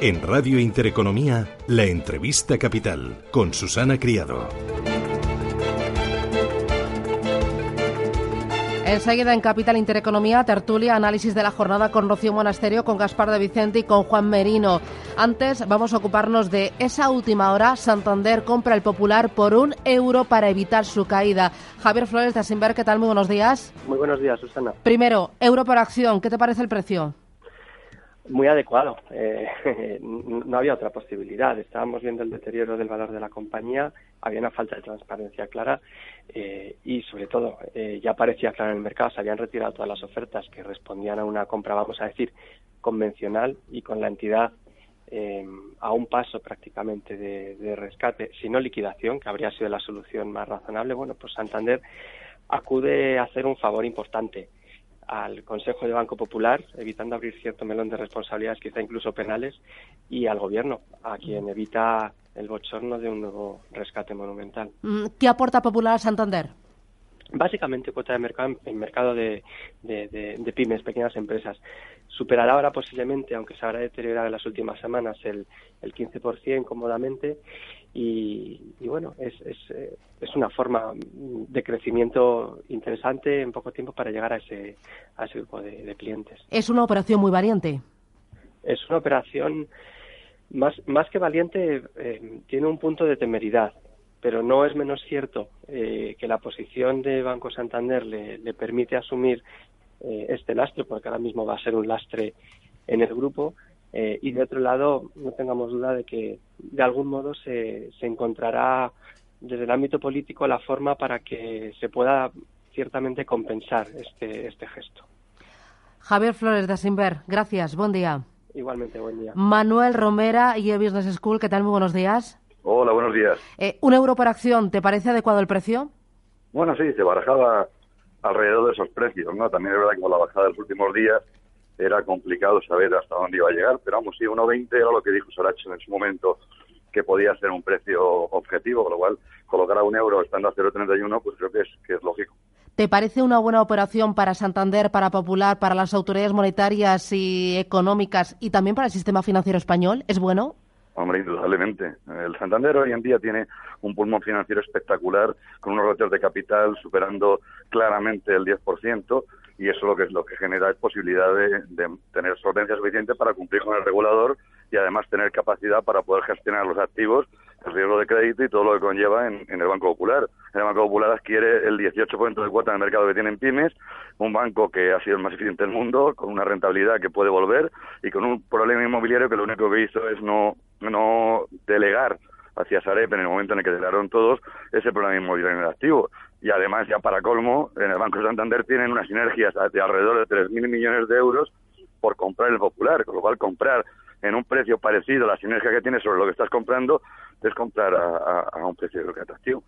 En Radio Intereconomía, la entrevista capital con Susana Criado. Enseguida en Capital Intereconomía, tertulia, análisis de la jornada con Rocío Monasterio, con Gaspar de Vicente y con Juan Merino. Antes vamos a ocuparnos de esa última hora. Santander compra el Popular por un euro para evitar su caída. Javier Flores de Asimber, ¿qué tal? Muy buenos días. Muy buenos días, Susana. Primero, euro por acción. ¿Qué te parece el precio? Muy adecuado. Eh, no había otra posibilidad. Estábamos viendo el deterioro del valor de la compañía, había una falta de transparencia clara eh, y, sobre todo, eh, ya parecía claro en el mercado, se habían retirado todas las ofertas que respondían a una compra, vamos a decir, convencional y con la entidad a un paso prácticamente de, de rescate, si no liquidación, que habría sido la solución más razonable. Bueno, pues Santander acude a hacer un favor importante al Consejo de Banco Popular, evitando abrir cierto melón de responsabilidades, quizá incluso penales, y al Gobierno, a quien evita el bochorno de un nuevo rescate monumental. Mm, ¿Qué aporta Popular a Santander? Básicamente cuota de mercado en mercado de, de, pymes, pequeñas empresas. Superará ahora posiblemente, aunque se habrá deteriorado en las últimas semanas, el, el 15% cómodamente y, bueno, es, eh, es, una forma de crecimiento interesante en poco tiempo para llegar a ese, a ese grupo de, clientes. Es una operación muy valiente. Es una operación más, más que valiente, eh, tiene un punto de temeridad, pero no es menos cierto eh, que la posición de Banco Santander le, le permite asumir este lastre, porque ahora mismo va a ser un lastre en el grupo, eh, y de otro lado, no tengamos duda de que de algún modo se, se encontrará desde el ámbito político la forma para que se pueda ciertamente compensar este, este gesto. Javier Flores de Asimber, gracias, buen día. Igualmente, buen día. Manuel Romera, y Business School, ¿qué tal? Muy buenos días. Hola, buenos días. Eh, ¿Un euro por acción, te parece adecuado el precio? Bueno, sí, se barajaba alrededor de esos precios, ¿no? También es verdad que con la bajada de los últimos días era complicado saber hasta dónde iba a llegar, pero vamos, sí, 1,20 era lo que dijo Sorach en su momento que podía ser un precio objetivo, con lo cual colocar a un euro estando a 0,31, pues creo que es, que es lógico. ¿Te parece una buena operación para Santander, para Popular, para las autoridades monetarias y económicas y también para el sistema financiero español? ¿Es bueno? Hombre, indudablemente. El Santander hoy en día tiene un pulmón financiero espectacular, con unos ratios de capital superando claramente el 10%, y eso lo que lo que genera es posibilidad de, tener solvencia suficiente para cumplir con el regulador y además tener capacidad para poder gestionar los activos, el riesgo de crédito y todo lo que conlleva en, el Banco Popular. El Banco Popular adquiere el 18% de cuota el mercado que tienen pymes, un banco que ha sido el más eficiente del mundo, con una rentabilidad que puede volver y con un problema inmobiliario que lo único que hizo es no, no delegar hacia Sarep en el momento en el que delegaron todos ese problema inmobiliario en activo y además ya para colmo en el Banco Santander tienen unas sinergias de alrededor de 3.000 millones de euros por comprar el Popular, con lo cual comprar en un precio parecido a la sinergia que tienes sobre lo que estás comprando es comprar a, un precio que atractivo.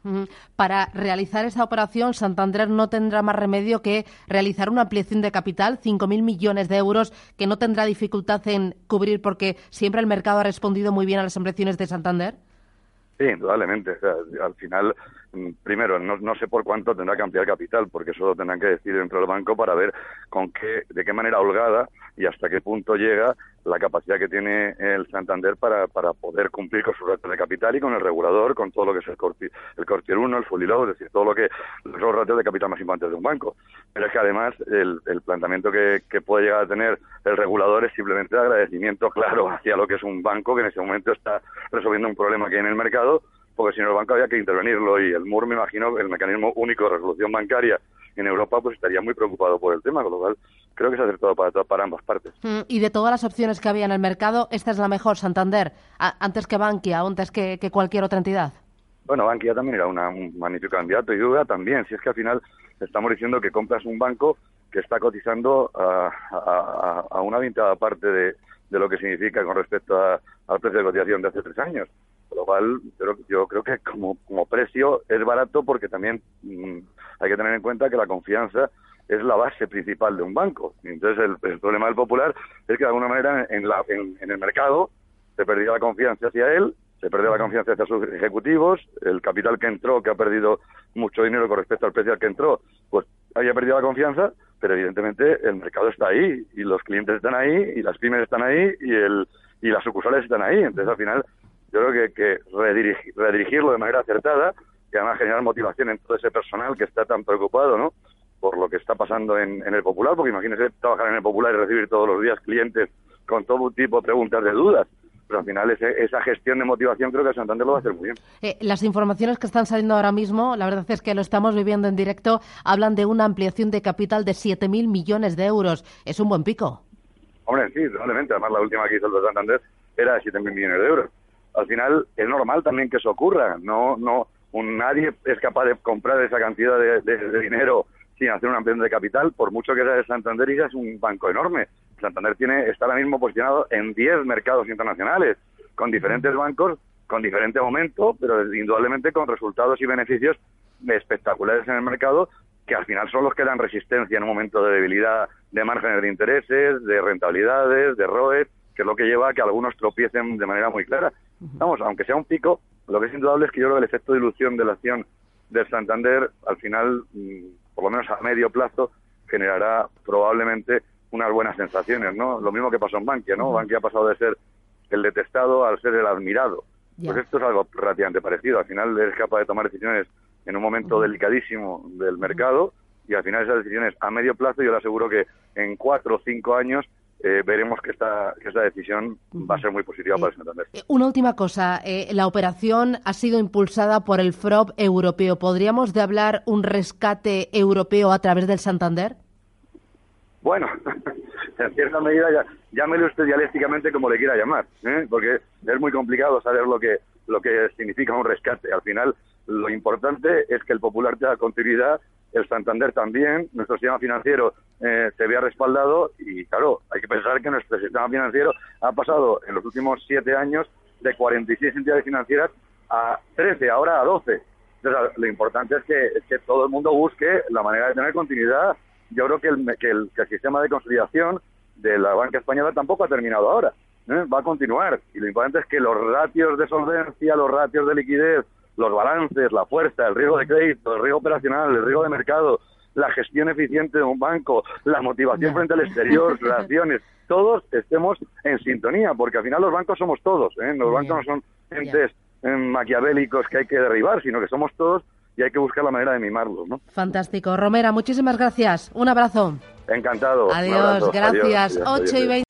Para realizar esa operación, Santander no tendrá más remedio que realizar una ampliación de capital, 5.000 millones de euros, que no tendrá dificultad en cubrir porque siempre el mercado ha respondido muy bien a las ampliaciones de Santander. Sí, indudablemente. al final primero, no, no, sé por cuánto tendrá que ampliar capital, porque eso lo tendrán que decir dentro del banco para ver con qué, de qué manera holgada y hasta qué punto llega la capacidad que tiene el Santander para, poder cumplir con su ratios de capital y con el regulador, con todo lo que es el Cortier, el cortier 1, el fully load, es decir, todo lo que los ratios de capital más importantes de un banco. Pero es que además el, planteamiento que, que puede llegar a tener el regulador es simplemente de agradecimiento claro hacia lo que es un banco que en ese momento está resolviendo un problema que hay en el mercado porque si no el banco había que intervenirlo y el MUR, me imagino, el mecanismo único de resolución bancaria en Europa, pues estaría muy preocupado por el tema, con lo cual creo que se ha acertado para, para ambas partes. Mm, y de todas las opciones que había en el mercado, esta es la mejor, Santander, antes que Bankia, antes que, cualquier otra entidad. Bueno, Bankia también era un magnífico candidato y duda también, si es que al final estamos diciendo que compras un banco que está cotizando a, una vintada parte de, lo que significa con respecto al precio de cotización de hace tres años. Con lo cual, yo, creo que como, como precio es barato porque también mm, hay que tener en cuenta que la confianza es la base principal de un banco. Entonces, el, problema del Popular es que de alguna manera en, la, en, el mercado se perdió la confianza hacia él, se perdió la confianza hacia sus ejecutivos, el capital que entró, que ha perdido mucho dinero con respecto al precio al que entró, pues haya perdido la confianza, pero evidentemente el mercado está ahí y los clientes están ahí y las pymes están ahí y el y las sucursales están ahí. Entonces, al final, yo creo que, que redirigirlo de manera acertada, que además generar motivación en todo ese personal que está tan preocupado, ¿no? por lo que está pasando en, el Popular, porque imagínese trabajar en el Popular y recibir todos los días clientes con todo tipo de preguntas de dudas. Pero al final esa gestión de motivación creo que Santander lo va a hacer muy bien. Eh, las informaciones que están saliendo ahora mismo, la verdad es que lo estamos viviendo en directo, hablan de una ampliación de capital de 7.000 millones de euros. Es un buen pico. Hombre, sí, probablemente. Además, la última que hizo el de Santander era de 7.000 millones de euros. Al final es normal también que eso ocurra. No, no, nadie es capaz de comprar esa cantidad de dinero sin hacer una ampliación de capital, por mucho que sea de Santander y es un banco enorme. Santander tiene, está ahora mismo posicionado en 10 mercados internacionales, con diferentes bancos, con diferente momento, pero indudablemente con resultados y beneficios espectaculares en el mercado, que al final son los que dan resistencia en un momento de debilidad de márgenes de intereses, de rentabilidades, de ROE, que es lo que lleva a que algunos tropiecen de manera muy clara. Vamos, aunque sea un pico, lo que es indudable es que yo creo que el efecto de ilusión de la acción del Santander, al final, mm, por lo menos a medio plazo, generará probablemente unas buenas sensaciones, ¿no? Lo mismo que pasó en Bankia, ¿no? Bankia ha pasado de ser el detestado al ser el admirado. Pues esto es algo relativamente parecido. Al final es capaz de tomar decisiones en un momento delicadísimo del mercado y al final esas decisiones a medio plazo yo le aseguro que en cuatro o cinco años eh, veremos que esta, que esta decisión va a ser muy positiva para el Santander. Eh, una última cosa. Eh, la operación ha sido impulsada por el FROB europeo. ¿Podríamos de hablar un rescate europeo a través del Santander? Bueno, en cierta medida ya, llámelo usted dialécticamente como le quiera llamar, porque es muy complicado saber lo que, lo que significa un rescate. Al final, lo importante es que el Popular tenga continuidad el Santander también, nuestro sistema financiero eh, se vea respaldado y claro, hay que pensar que nuestro sistema financiero ha pasado en los últimos siete años de 46 entidades financieras a 13, ahora a 12. Entonces, lo importante es que, todo el mundo busque la manera de tener continuidad. Yo creo que el, que el, sistema de consolidación de la banca española tampoco ha terminado ahora. ¿eh? Va a continuar. Y lo importante es que los ratios de solvencia, los ratios de liquidez, los balances, la fuerza, el riesgo de crédito, el riesgo operacional, el riesgo de mercado, la gestión eficiente de un banco, la motivación frente al exterior, relaciones, todos estemos en sintonía, porque al final los bancos somos todos, ¿eh? los bancos no son entes eh, maquiavélicos que hay que derribar, sino que somos todos y hay que buscar la manera de mimarlos. ¿no? Fantástico. Romera, muchísimas gracias. Un abrazo. Encantado. Adiós, gracias. 8 y 20.